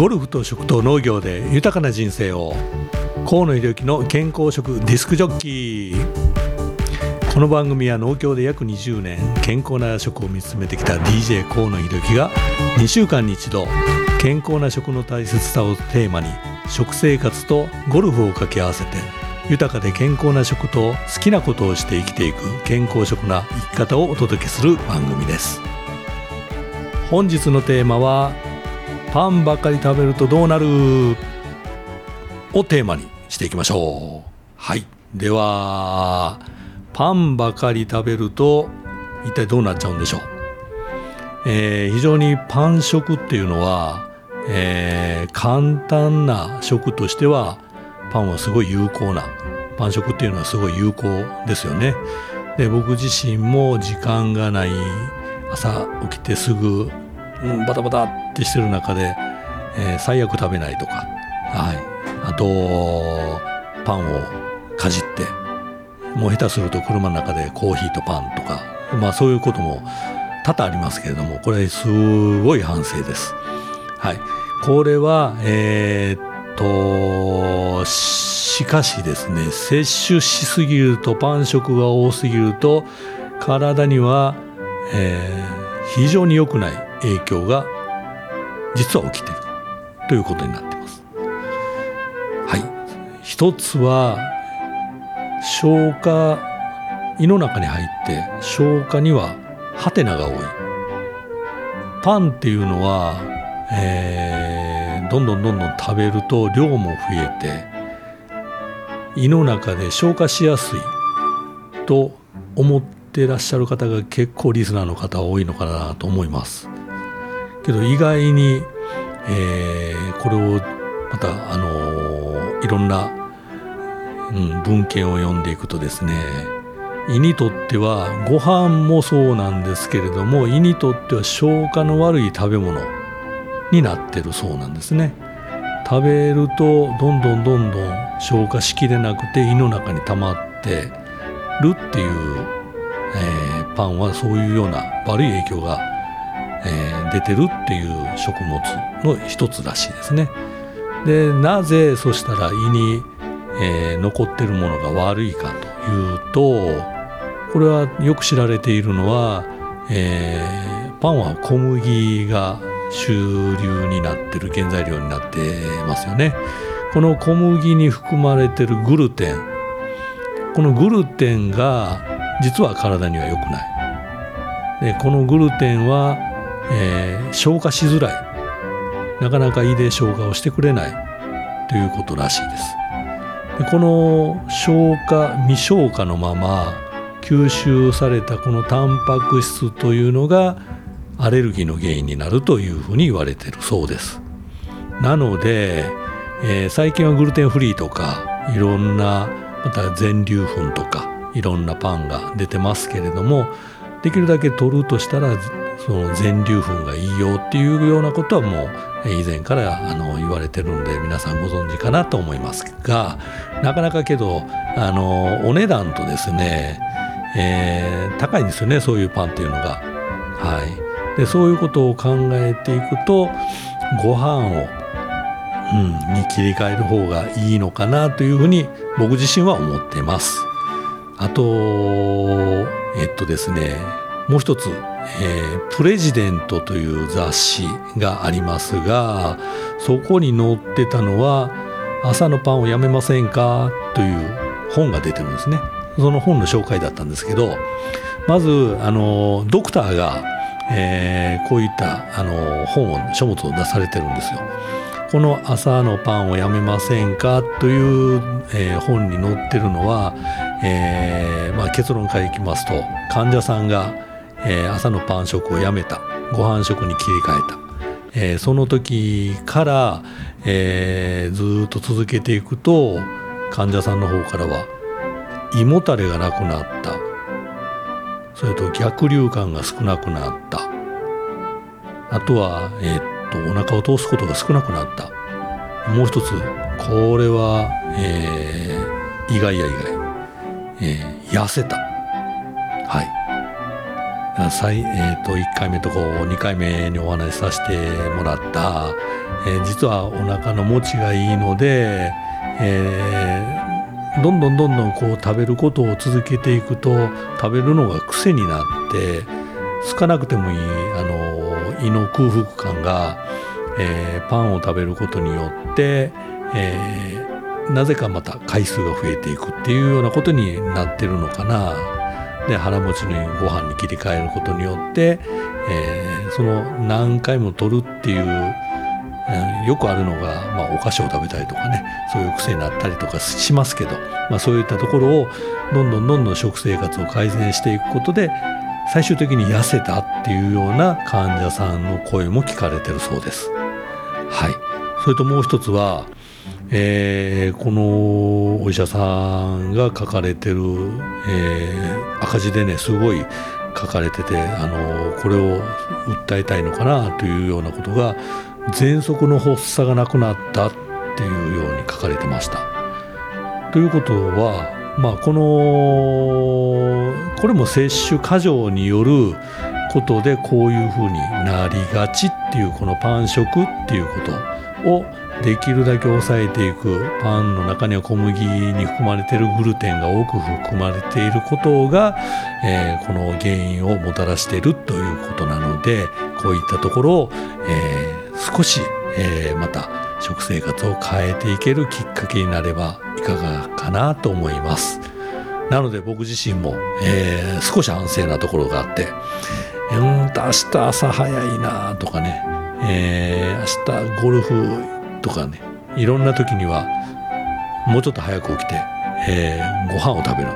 ゴルフと食と農業で豊かな人生を。河野秀之の健康食ディスクジョッキー。この番組は農協で約20年健康な食を見つめてきた DJ 河野秀之が2週間に一度健康な食の大切さをテーマに食生活とゴルフを掛け合わせて豊かで健康な食と好きなことをして生きていく健康食な生き方をお届けする番組です。本日のテーマはパンばかり食べるとどうなる？をテーマにしていきましょう。はい。ではパンばかり食べると一体どうなっちゃうんでしょう、えー、非常にパン食っていうのは、えー、簡単な食としてはパンはすごい有効なパン食っていうのはすごい有効ですよね。で僕自身も時間がない朝起きてすぐうん、バタバタってしてる中で、えー、最悪食べないとか、はい、あとパンをかじってもう下手すると車の中でコーヒーとパンとか、まあ、そういうことも多々ありますけれどもこれすごい反省です。はい、これはえー、っとしかしですね摂取しすぎるとパン食が多すぎると体には、えー、非常に良くない影響が実は起きているということになっています。はい、一つは消化胃の中に入って消化にはハテナが多いパンっていうのは、えー、どんどんどんどん食べると量も増えて胃の中で消化しやすいと思ってらっしゃる方が結構リスナーの方多いのかなと思います。けど意外に、えー、これをまた、あのー、いろんな、うん、文献を読んでいくとですね胃にとってはご飯もそうなんですけれども胃にとっては消化の悪い食べ物になってるそうなんですね。食べるとどんどんどんどん消化しきれなくて胃の中に溜まってるっていう、えー、パンはそういうような悪い影響がえー、出てるっていう食物の一つらしいですね。でなぜそしたら胃に、えー、残ってるものが悪いかというとこれはよく知られているのは、えー、パンは小麦が主流になってる原材料になってますよね。この小麦に含まれてるグルテンこのグルテンが実は体には良くない。でこのグルテンはえー、消化しづらい。なかなか胃で消化をしてくれない。ということらしいです。でこの消化未消化のまま吸収されたこのタンパク質というのがアレルギーの原因になるというふうに言われてるそうです。なので、えー、最近はグルテンフリーとかいろんなまた全粒粉とかいろんなパンが出てますけれどもできるだけ取るとしたらその全粒粉がいいよっていうようなことはもう以前からあの言われてるんで皆さんご存知かなと思いますがなかなかけどあのお値段とですね、えー、高いんですよねそういうパンっていうのが。はい、でそういうことを考えていくとご飯を、うん、に切り替える方がいいのかなというふうに僕自身は思ってます。あとえっとですねもう一つえー、プレジデントという雑誌がありますがそこに載ってたのは朝のパンをやめませんか？という本が出てるんですね。その本の紹介だったんですけどまずあのドクターが、えー、こういったあの本を書物を出されてるんですよこの朝のパンをやめませんか？という、えー、本に載ってるのは、えーまあ、結論からいきますと患者さんがえー、朝のパン食をやめた。ご飯食に切り替えた、えー、その時から、えー、ずっと続けていくと患者さんの方からは胃もたれがなくなった。それと逆流感が少なくなった。あとは、えー、っとお腹を通すことが少なくなった。もう一つこれは、えー、意外や意外、えー、痩せた。はい。最えー、と1回目とこう2回目にお話しさせてもらった、えー、実はお腹の持ちがいいので、えー、どんどんどんどんこう食べることを続けていくと食べるのが癖になって少なくてもいいあの胃の空腹感が、えー、パンを食べることによって、えー、なぜかまた回数が増えていくっていうようなことになってるのかな。で腹持ちにご飯に切り替えることによって、えー、その何回も取るっていう、よくあるのが、まあ、お菓子を食べたりとかねそういう癖になったりとかしますけど、まあ、そういったところをどんどんどんどん食生活を改善していくことで最終的に痩せたっていうような患者さんの声も聞かれてるそうです。はい、それともう一つは、えー、このお医者さんが書かれてる、えー、赤字でねすごい書かれててあのこれを訴えたいのかなというようなことが喘息の発作がなくなったっていうように書かれてました。ということはまあ、このこれも摂取過剰によることでこういうふうになりがちっていうこのパン食っていうことをできるだけ抑えていく。パンの中には小麦に含まれているグルテンが多く含まれていることが、えー、この原因をもたらしているということなのでこういったところを、えー、少し、えー、また食生活を変えていけるきっかけになればいかがかなと思います。なので僕自身も、えー、少し安静なところがあってうん明日朝早いなとかね、えー、明日ゴルフとかねいろんな時にはもうちょっと早く起きて、えー、ご飯を食べる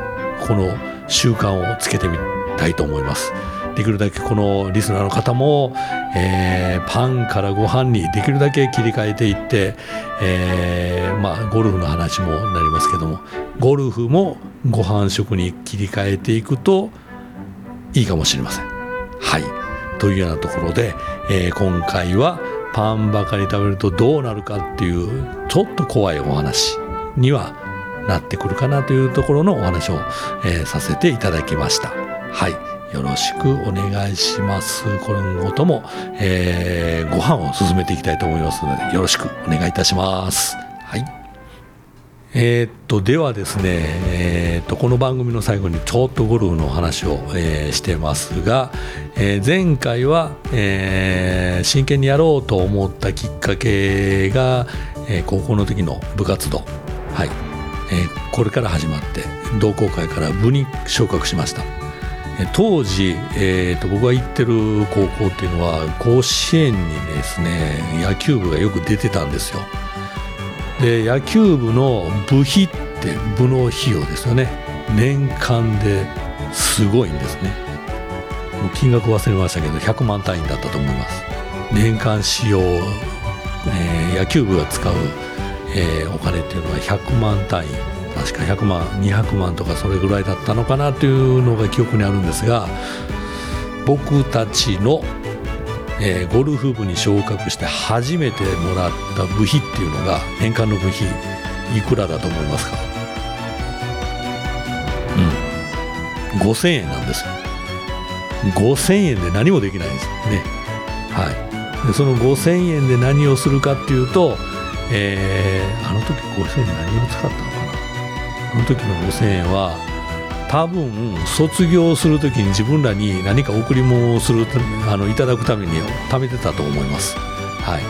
この習慣をつけてみたいと思います。できるだけこのリスナーの方も、えー、パンからご飯にできるだけ切り替えていって、えー、まあゴルフの話もなりますけどもゴルフもご飯食に切り替えていくといいかもしれません。はいというようなところで、えー、今回はパンばかり食べるとどうなるかっていうちょっと怖いお話にはなってくるかなというところのお話を、えー、させていただきました。はいよろしくお願いします。今後とも、えー、ご飯を進めていきたいと思いますので、よろしくお願いいたします。はい。えー、っとではですね、えー、っとこの番組の最後にちょっとゴルフの話を、えー、してますが、え前回は、え真剣にやろうと思ったきっかけが、え高校の時の部活動、はい。えこれから始まって同好会から部に昇格しました。当時、えーと、僕が行ってる高校っていうのは甲子園にですね野球部がよく出てたんですよ。で野球部の部費って部の費用ですよね。年間ですごいんですね。金額忘れましたけど100万単位だったと思います。年間使用、えー、野球部が使う、えー、お金っていうのは100万単位。確か100万200万とかそれぐらいだったのかなというのが記憶にあるんですが僕たちの、えー、ゴルフ部に昇格して初めてもらった部費っていうのが年間の部費いくらだと思いますか？うん。5000円なんですよ。5000円で何もできないんですよ。ね。はい。でその5000円で何をするかっていうと、えー、あの時5000円何を使ったのその時の5000円は多分卒業する時に自分らに何か贈り物をするあのいただくために貯めてたと思います。はい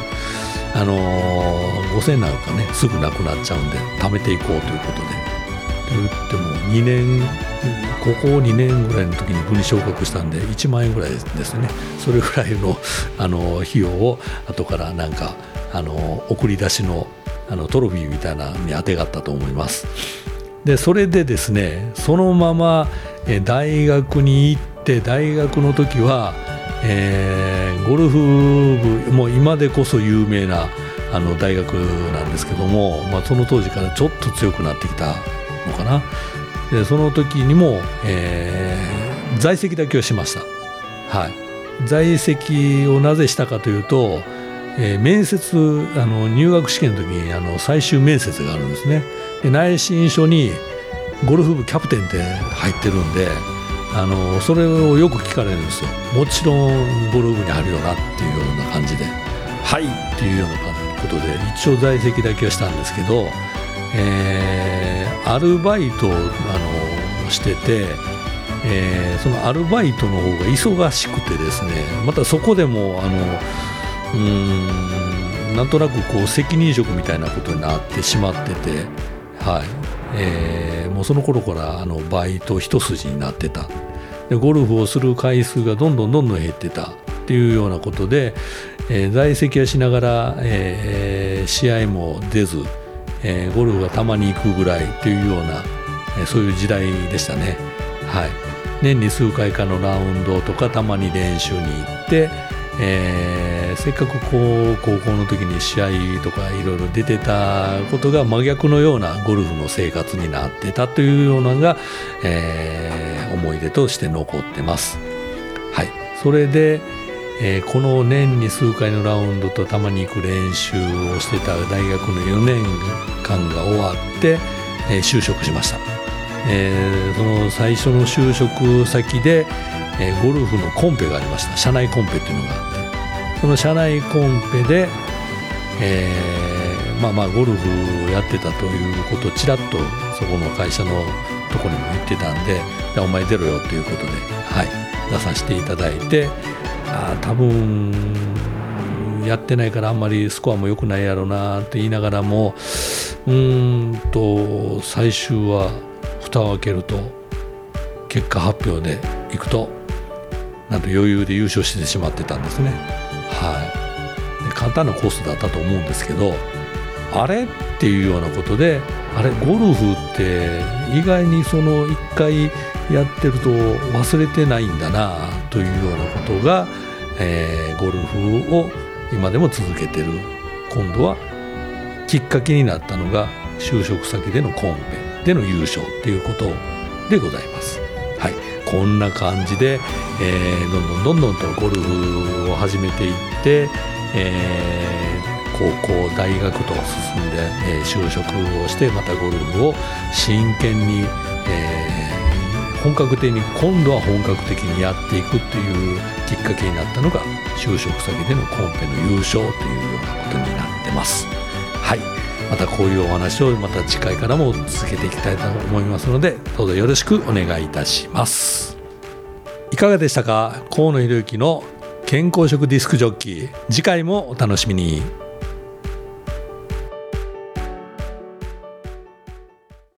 あのー、5000円なんかねすぐなくなっちゃうんで貯めていこうということで。と言っても2年高校2年ぐらいの時に部に昇格したんで1万円ぐらいですねそれぐらいの あの費用を後からなんかあの送り出しのあのトロフィーみたいなのにあてがったと思います。でそれでですねそのまま大学に行って大学の時は、えー、ゴルフ部もう今でこそ有名なあの大学なんですけども、まあ、その当時からちょっと強くなってきたのかな。でその時にも、えー、在籍だけをしました、はい、在籍をなぜしたかというと、えー、面接あの入学試験の時にあの最終面接があるんですね。で内申書にゴルフ部キャプテンって入ってるんであのそれをよく聞かれるんですよ。もちろんブログにあるよなっていうような感じで。はいっていうようなことで一応在籍だけはしたんですけど、えー、アルバイトをあのしてて、えー、そのアルバイトの方が忙しくてですねまたそこでもあのうーんなんとなくこう責任職みたいなことになってしまってて、はい。えー、もうその頃からあのバイト一筋になってた。でゴルフをする回数がどんどんどんどん減ってたっていうようなことで、えー、在籍はしながら、えー、試合も出ず、えー、ゴルフがたまに行くぐらいというような、えー、そういう時代でしたね。はい、年に数回かのラウンドとかたまに練習に行って、えー、せっかくこう高校の時に試合とかいろいろ出てたことが真逆のようなゴルフの生活になってたというようなのが、えー、思い出として残ってます。はい、それで、えー、この年に数回のラウンドとたまに行く練習をしてた大学の4年間が終わって、え、就職しました、え、その最初の就職先で、えー、ゴルフのコンペがありました。社内コンペっていうのがあって。その社内コンペで、えー、まあまあゴルフをやってたということをちらっとそこの会社のとこにも言ってたんで「お前出ろよ」ということで、はい、出させていただいてあ多分やってないからあんまりスコアも良くないやろなって言いながらもうんと最終は蓋を開けると結果発表でいくとなんと余裕で優勝してしまってたんですね。はい、で簡単なコースだったと思うんですけどあれっていうようなことであれゴルフって意外にその1回やってると忘れてないんだなというようなことが、えー、ゴルフを今でも続けてる今度はきっかけになったのが就職先でのコンペでの優勝っていうことでございます。はい、こんな感じで、えー、どんどんどんどんとゴルフを始めていって、えー、高校大学と進んで、えー、就職をしてまたゴルフを真剣に、え本格的に今度は本格的にやっていくっていうきっかけになったのが就職先でのコンペの優勝というようなことになってます。はいまたこういうお話をまた次回からも続けていきたいと思いますのでどうぞよろしくお願いいたします。いかがでしたか？河野博之の健康食ディスクジョッキー。次回もお楽しみに。